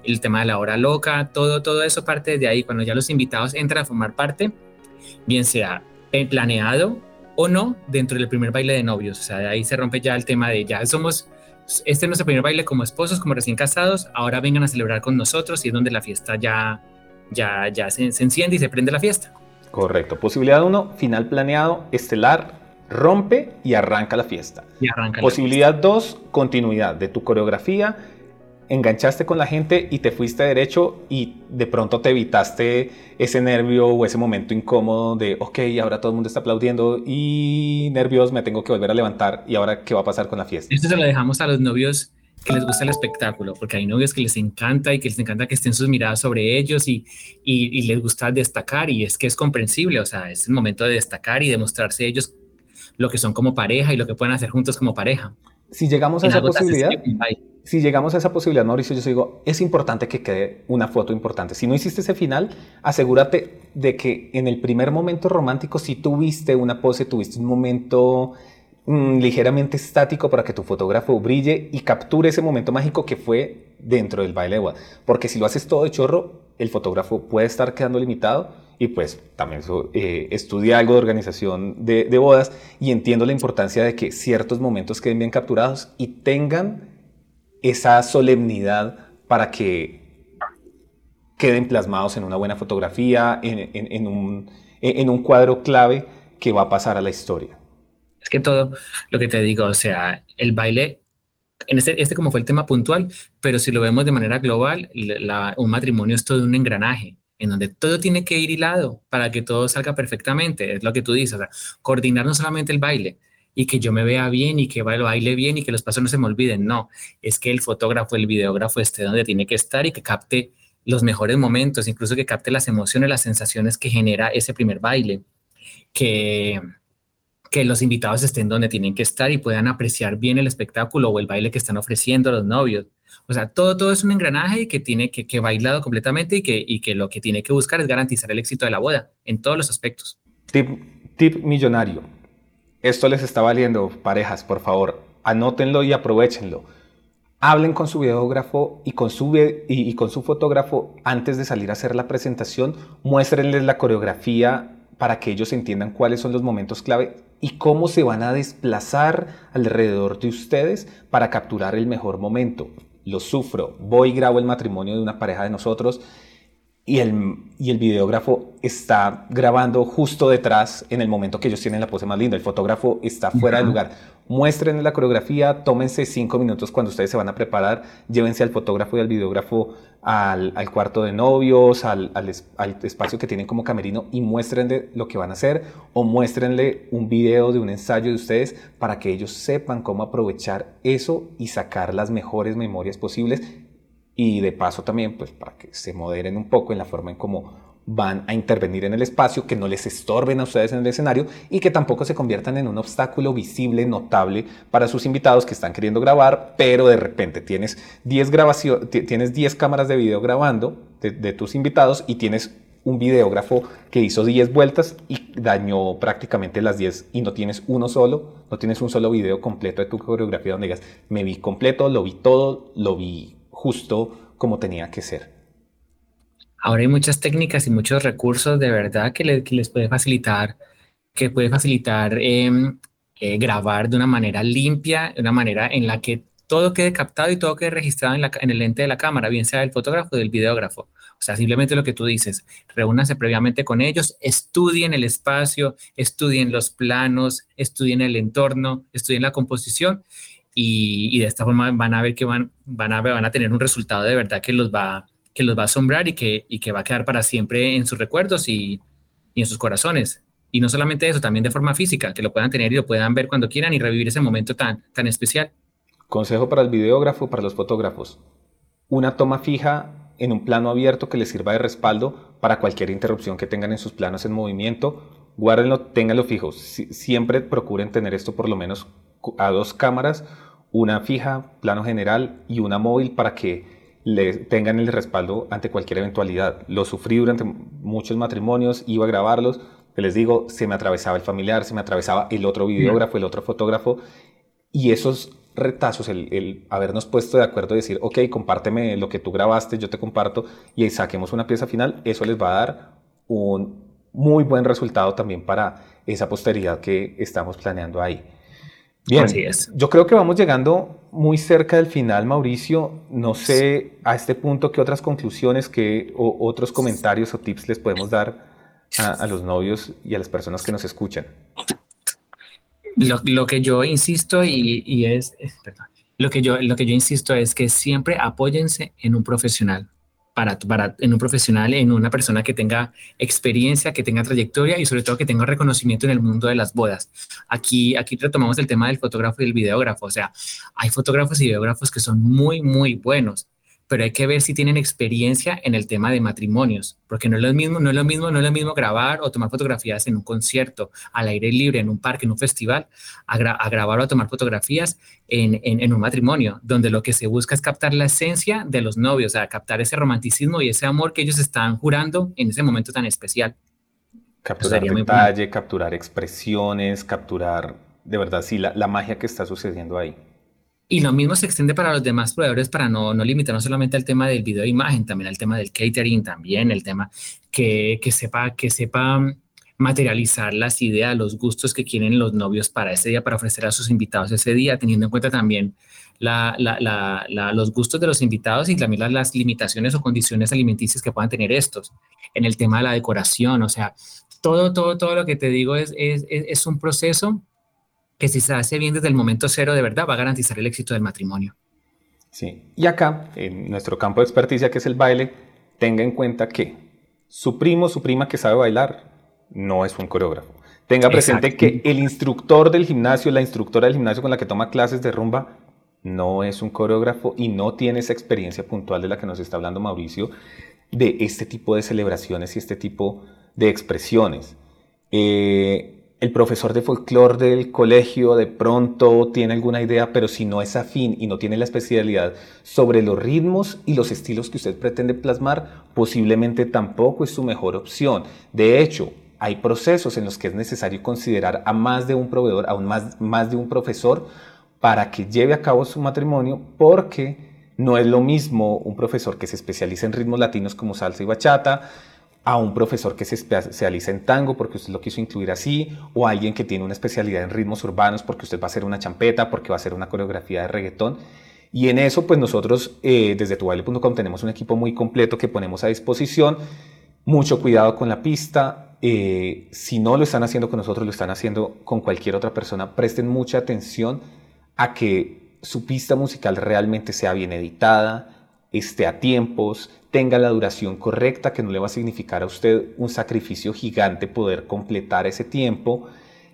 el tema de la hora loca, todo, todo eso parte de ahí. Cuando ya los invitados entran a formar parte, bien sea planeado o no dentro del primer baile de novios. O sea, de ahí se rompe ya el tema de ya somos, este es nuestro primer baile como esposos, como recién casados, ahora vengan a celebrar con nosotros y es donde la fiesta ya, ya, ya se, enciende y se prende la fiesta. Correcto. Posibilidad uno, final planeado, estelar, rompe y arranca la fiesta. Y arranca Posibilidad 2, continuidad de tu coreografía enganchaste con la gente y te fuiste derecho y de pronto te evitaste ese nervio o ese momento incómodo de, ok, ahora todo el mundo está aplaudiendo y nervios, me tengo que volver a levantar y ahora qué va a pasar con la fiesta. Esto se lo dejamos a los novios que les gusta el espectáculo, porque hay novios que les encanta y que les encanta que estén sus miradas sobre ellos y, y, y les gusta destacar y es que es comprensible, o sea, es el momento de destacar y demostrarse ellos lo que son como pareja y lo que pueden hacer juntos como pareja. Si llegamos a esa posibilidad, si llegamos a esa posibilidad, Mauricio, yo digo, es importante que quede una foto importante. Si no hiciste ese final, asegúrate de que en el primer momento romántico si tuviste una pose, tuviste un momento mm, ligeramente estático para que tu fotógrafo brille y capture ese momento mágico que fue dentro del baile de. Porque si lo haces todo de chorro, el fotógrafo puede estar quedando limitado y pues también eh, estudia algo de organización de bodas y entiendo la importancia de que ciertos momentos queden bien capturados y tengan esa solemnidad para que queden plasmados en una buena fotografía, en, un, cuadro clave que va a pasar a la historia. Es que todo lo que te digo, o sea, el baile, en este, este como fue el tema puntual, pero si lo vemos de manera global, un matrimonio es todo un engranaje en donde todo tiene que ir hilado para que todo salga perfectamente, es lo que tú dices, o sea, coordinar no solamente el baile, y que yo me vea bien y que baile bien y que los pasos no se me olviden. No, es que el fotógrafo, el videógrafo esté donde tiene que estar y que capte los mejores momentos, incluso que capte las emociones, las sensaciones que genera ese primer baile. Que, que los invitados estén donde tienen que estar y puedan apreciar bien el espectáculo o el baile que están ofreciendo los novios. O sea, todo, todo es un engranaje que tiene que, que bailado completamente y que, y que lo que tiene que buscar es garantizar el éxito de la boda en todos los aspectos. Tip, tip millonario. Esto les está valiendo, parejas, por favor, anótenlo y aprovechenlo. Hablen con su videógrafo y con su, y, con su fotógrafo antes de salir a hacer la presentación. Muéstrenles la coreografía para que ellos entiendan cuáles son los momentos clave y cómo se van a desplazar alrededor de ustedes para capturar el mejor momento lo sufro, voy y grabo el matrimonio de una pareja de nosotros y el, y el videógrafo está grabando justo detrás en el momento que ellos tienen la pose más linda. El fotógrafo está fuera del lugar. Muestren la coreografía, tómense cinco minutos cuando ustedes se van a preparar, llévense al fotógrafo y al videógrafo al, al cuarto de novios, al, al, al, espacio que tienen como camerino y muéstrenle lo que van a hacer o muéstrenle un video de un ensayo de ustedes para que ellos sepan cómo aprovechar eso y sacar las mejores memorias posibles y de paso también pues para que se moderen un poco en la forma en cómo van a intervenir en el espacio, que no les estorben a ustedes en el escenario y que tampoco se conviertan en un obstáculo visible, notable para sus invitados que están queriendo grabar, pero de repente tienes 10 grabaciones, tienes 10 cámaras de video grabando de, de tus invitados y tienes un videógrafo que hizo 10 vueltas y dañó prácticamente las 10 y no tienes uno solo, no tienes un solo video completo de tu coreografía donde digas, me vi completo, lo vi todo, lo vi justo como tenía que ser. Ahora hay muchas técnicas y muchos recursos de verdad que, les puede facilitar, que puede facilitar em, eh, grabar de una manera limpia, de una manera en la que todo quede captado y todo quede registrado en, el lente de la cámara, bien sea del fotógrafo o del videógrafo. O sea, simplemente lo que tú dices, reúnanse previamente con ellos, estudien el espacio, estudien los planos, estudien el entorno, estudien la composición y, de esta forma van a ver que van, a, van a tener un resultado de verdad que los va, que los va a asombrar y que, y que va a quedar para siempre en sus recuerdos y, en sus corazones. Y no solamente eso, también de forma física, que lo puedan tener y lo puedan ver cuando quieran y revivir ese momento tan, tan especial. Consejo para el videógrafo, para los fotógrafos. Una toma fija en un plano abierto que les sirva de respaldo para cualquier interrupción que tengan en sus planos en movimiento. Guárdenlo, ténganlo fijo. siempre procuren tener esto por lo menos a dos cámaras, una fija, plano general y una móvil para que le tengan el respaldo ante cualquier eventualidad. Lo sufrí durante muchos matrimonios, iba a grabarlos, que les digo, se me atravesaba el familiar, se me atravesaba el otro videógrafo, el otro fotógrafo, y esos retazos, el, el, habernos puesto de acuerdo y decir, ok, compárteme lo que tú grabaste, yo te comparto, y saquemos una pieza final, eso les va a dar un muy buen resultado también para esa posteridad que estamos planeando ahí. Bien, Así es. yo creo que vamos llegando muy cerca del final, Mauricio. No sé a este punto qué otras conclusiones, qué o otros comentarios o tips les podemos dar a, los novios y a las personas que nos escuchan. Lo, que yo insisto y, es, perdón, lo que yo, lo que yo insisto es que siempre apóyense en un profesional para, en un profesional, en una persona que tenga experiencia, que tenga trayectoria y sobre todo que tenga reconocimiento en el mundo de las bodas. Aquí, aquí retomamos el tema del fotógrafo y el videógrafo. O sea, hay fotógrafos y videógrafos que son muy, muy buenos, pero hay que ver si tienen experiencia en el tema de matrimonios, porque no es lo mismo, no es lo mismo, no es lo mismo grabar o tomar fotografías en un concierto, al aire libre, en un parque, en un festival, a, grabar o a tomar fotografías en, en, un matrimonio, donde lo que se busca es captar la esencia de los novios, o sea, captar ese romanticismo y ese amor que ellos están jurando en ese momento tan especial. Capturar detalle, capturar expresiones, capturar de verdad, sí, la, la magia que está sucediendo ahí. Y lo mismo se extiende para los demás proveedores para no, no limitarnos solamente al tema del video e imagen, también al tema del catering, también el tema que, que sepa, que sepa materializar las ideas, los gustos que quieren los novios para ese día, para ofrecer a sus invitados ese día, teniendo en cuenta también la, la, los gustos de los invitados y también las, limitaciones o condiciones alimenticias que puedan tener estos. En el tema de la decoración, o sea, todo, todo, todo lo que te digo es, es, es un proceso que si se hace bien desde el momento cero, de verdad va a garantizar el éxito del matrimonio. Sí, y acá, en nuestro campo de experticia, que es el baile, tenga en cuenta que su primo, su prima que sabe bailar, no es un coreógrafo. Tenga presente que el instructor del gimnasio, la instructora del gimnasio con la que toma clases de rumba, no es un coreógrafo y no tiene esa experiencia puntual de la que nos está hablando Mauricio, de este tipo de celebraciones y este tipo de expresiones. Eh, el profesor de folclore del colegio de pronto tiene alguna idea, pero si no es afín y no tiene la especialidad sobre los ritmos y los estilos que usted pretende plasmar, posiblemente tampoco es su mejor opción. De hecho, hay procesos en los que es necesario considerar a más de un proveedor, a más, más de un profesor, para que lleve a cabo su matrimonio, porque no es lo mismo un profesor que se especializa en ritmos latinos como salsa y bachata, a un profesor que se especializa en tango porque usted lo quiso incluir así, o a alguien que tiene una especialidad en ritmos urbanos porque usted va a hacer una champeta, porque va a hacer una coreografía de reggaetón. Y en eso, pues nosotros eh, desde tubaile.com tenemos un equipo muy completo que ponemos a disposición. Mucho cuidado con la pista. Eh, si no lo están haciendo con nosotros, lo están haciendo con cualquier otra persona. Presten mucha atención a que su pista musical realmente sea bien editada, esté a tiempos, tenga la duración correcta, que no le va a significar a usted un sacrificio gigante poder completar ese tiempo,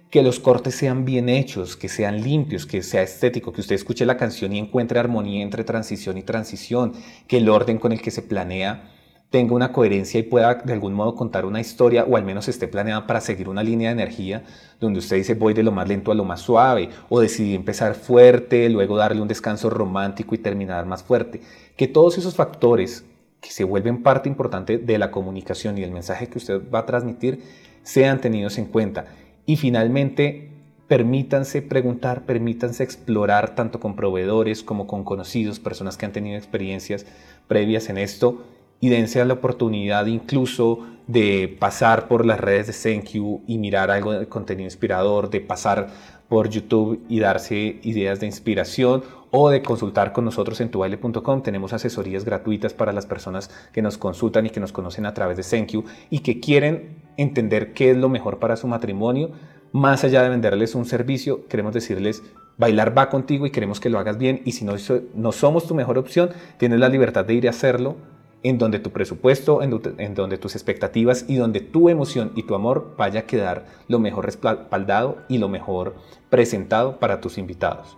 que los cortes sean bien hechos, que sean limpios, que sea estético, que usted escuche la canción y encuentre armonía entre transición y transición, que el orden con el que se planea tenga una coherencia y pueda de algún modo contar una historia o al menos esté planeada para seguir una línea de energía donde usted dice voy de lo más lento a lo más suave o decidí empezar fuerte, luego darle un descanso romántico y terminar más fuerte. Que todos esos factores que se vuelven parte importante de la comunicación y el mensaje que usted va a transmitir sean tenidos en cuenta. Y finalmente, permítanse preguntar, permítanse explorar tanto con proveedores como con conocidos, personas que han tenido experiencias previas en esto y dense la oportunidad incluso de pasar por las redes de ThankYou y mirar algo de contenido inspirador, de pasar por YouTube y darse ideas de inspiración o de consultar con nosotros en tubaile.com. Tenemos asesorías gratuitas para las personas que nos consultan y que nos conocen a través de ThankYou y que quieren entender qué es lo mejor para su matrimonio. Más allá de venderles un servicio, queremos decirles, bailar va contigo y queremos que lo hagas bien y si no, no somos tu mejor opción, tienes la libertad de ir a hacerlo en donde tu presupuesto, en, donde tus expectativas y donde tu emoción y tu amor vaya a quedar lo mejor respaldado y lo mejor presentado para tus invitados.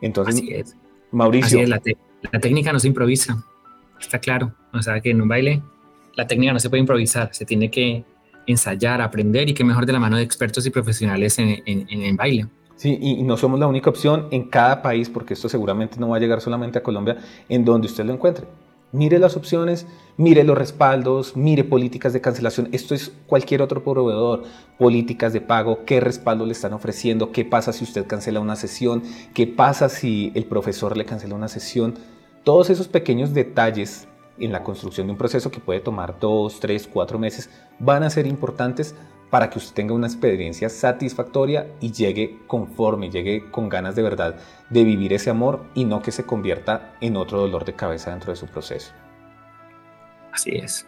Entonces, es. Mauricio. la, técnica no se improvisa, está claro. O sea, que en un baile la técnica no se puede improvisar, se tiene que ensayar, aprender y que mejor de la mano de expertos y profesionales en, en baile. Sí, y no somos la única opción en cada país, porque esto seguramente no va a llegar solamente a Colombia, en donde usted lo encuentre. Mire las opciones, mire los respaldos, mire políticas de cancelación. Esto es cualquier otro proveedor. Políticas de pago, qué respaldo le están ofreciendo, qué pasa si usted cancela una sesión, qué pasa si el profesor le cancela una sesión. Todos esos pequeños detalles en la construcción de un proceso que puede tomar dos, tres, cuatro meses van a ser importantes para que usted tenga una experiencia satisfactoria y llegue conforme, llegue con ganas de verdad de vivir ese amor y no que se convierta en otro dolor de cabeza dentro de su proceso. Así es.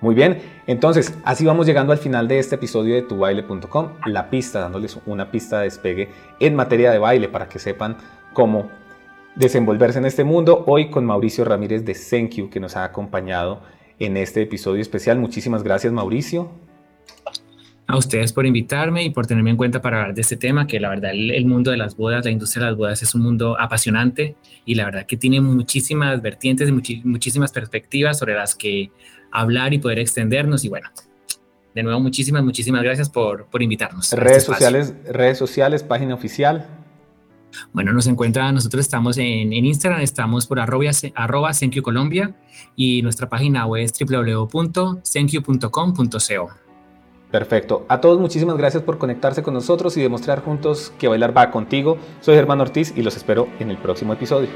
Muy bien, entonces así vamos llegando al final de este episodio de tubaile.com, la pista, dándoles una pista de despegue en materia de baile para que sepan cómo desenvolverse en este mundo. Hoy con Mauricio Ramírez de Thank que nos ha acompañado en este episodio especial. Muchísimas gracias Mauricio a ustedes por invitarme y por tenerme en cuenta para hablar de este tema, que la verdad el, mundo de las bodas, la industria de las bodas es un mundo apasionante y la verdad que tiene muchísimas vertientes y muchísimas perspectivas sobre las que hablar y poder extendernos y bueno. De nuevo, muchísimas, muchísimas gracias por, por invitarnos. Redes este sociales, redes sociales, página oficial. Bueno, nos encuentra, nosotros estamos en, Instagram, estamos por arroba, arroba Colombia y nuestra página web es www.senkyu.com.co. Perfecto. A todos muchísimas gracias por conectarse con nosotros y demostrar juntos que bailar va contigo. Soy Germán Ortiz y los espero en el próximo episodio.